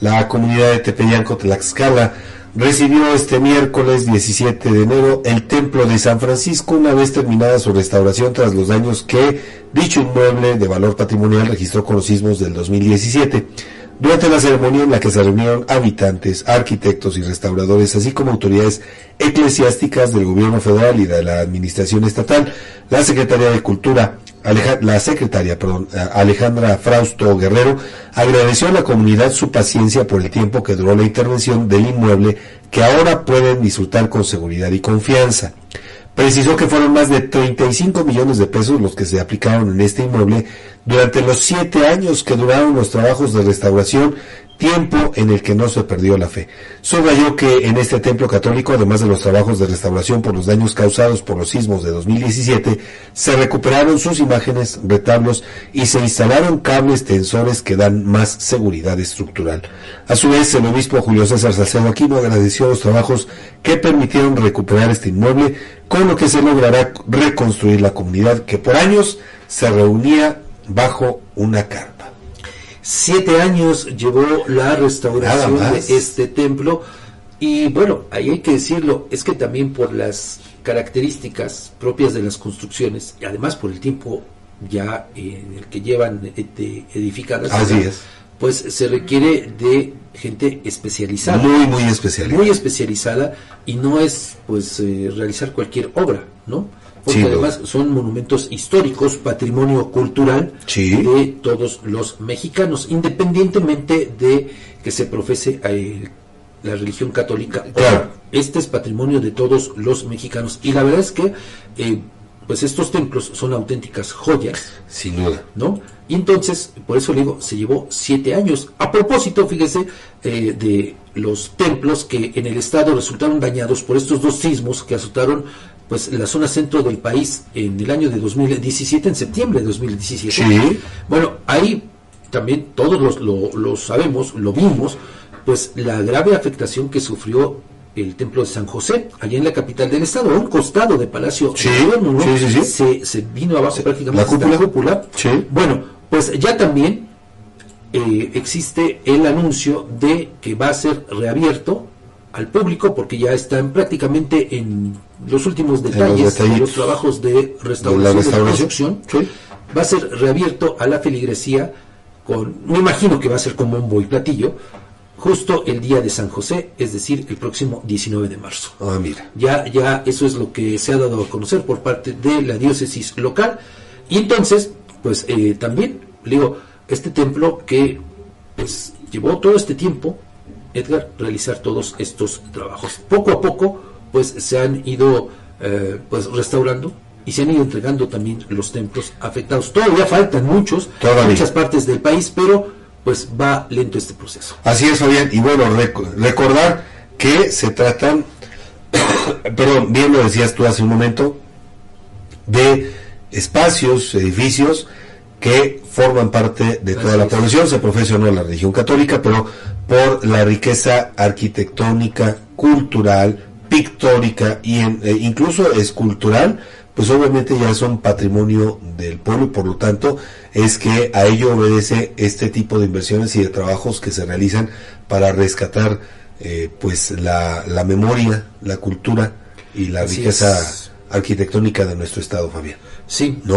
La comunidad de Tepeyanco, Tlaxcala, recibió este miércoles 17 de enero el Templo de San Francisco una vez terminada su restauración tras los daños que dicho inmueble de valor patrimonial registró con los sismos del 2017. Durante la ceremonia en la que se reunieron habitantes, arquitectos y restauradores, así como autoridades eclesiásticas del gobierno federal y de la administración estatal, la Secretaría de Cultura, la secretaria perdón, Alejandra Frausto Guerrero agradeció a la comunidad su paciencia por el tiempo que duró la intervención del inmueble que ahora pueden disfrutar con seguridad y confianza. Precisó que fueron más de 35 millones de pesos los que se aplicaron en este inmueble durante los siete años que duraron los trabajos de restauración tiempo en el que no se perdió la fe. Subrayó que en este templo católico, además de los trabajos de restauración por los daños causados por los sismos de 2017, se recuperaron sus imágenes, retablos y se instalaron cables tensores que dan más seguridad estructural. A su vez, el obispo Julio César Salcedo Aquino agradeció los trabajos que permitieron recuperar este inmueble, con lo que se logrará reconstruir la comunidad que por años se reunía bajo una carpa. Siete años llevó la restauración de este templo y bueno, ahí hay que decirlo, es que también por las características propias de las construcciones y además por el tiempo ya en el que llevan edificadas, pues se requiere de gente especializada. Muy, muy especializada. Muy especializada y no es pues eh, realizar cualquier obra, ¿no? Porque además son monumentos históricos, patrimonio cultural de todos los mexicanos, independientemente de que se profese eh, la religión católica. Este es patrimonio de todos los mexicanos y la verdad es que eh, pues estos templos son auténticas joyas. Sin duda. ¿No? Y entonces, por eso le digo, se llevó siete años. A propósito, fíjese, eh, de los templos que en el estado resultaron dañados por estos dos sismos que azotaron pues la zona centro del país en el año de 2017, en septiembre de 2017. Sí. Bueno, ahí también todos los, lo, sabemos, lo vimos, pues la grave afectación que sufrió el templo de San José, allá en la capital del estado, a un costado de Palacio sí, sí, sí, se, se, vino abajo prácticamente la cúpula. Bueno, pues ya también eh, existe el anuncio de que va a ser reabierto al público porque ya están prácticamente en los últimos detalles de los trabajos de restauración, de, construcción. Va a ser reabierto a la feligresía con, me imagino que va a ser con bombo y platillo, justo el día de San José, es decir, el próximo 19 de marzo. Ah, mira. Ya, ya eso es lo que se ha dado a conocer por parte de la diócesis local. Y entonces, pues eh, también, digo, este templo que pues llevó todo este tiempo Edgar, realizar todos estos trabajos. Poco a poco, pues se han ido eh, pues restaurando y se han ido entregando también los templos afectados. Todavía faltan muchos, en muchas partes del país, pero pues va lento este proceso. Así es, Fabián. Y bueno, recordar que se tratan, perdón, bien lo decías tú hace un momento, de espacios, edificios que forman parte de toda la población, se profesionó la religión católica, pero por la riqueza arquitectónica, cultural, pictórica e incluso escultural, pues obviamente ya son patrimonio del pueblo y por lo tanto es que a ello obedece este tipo de inversiones y de trabajos que se realizan para rescatar eh, pues la, la, memoria, la cultura y la riqueza arquitectónica de nuestro estado, Fabián. Sí. ¿No?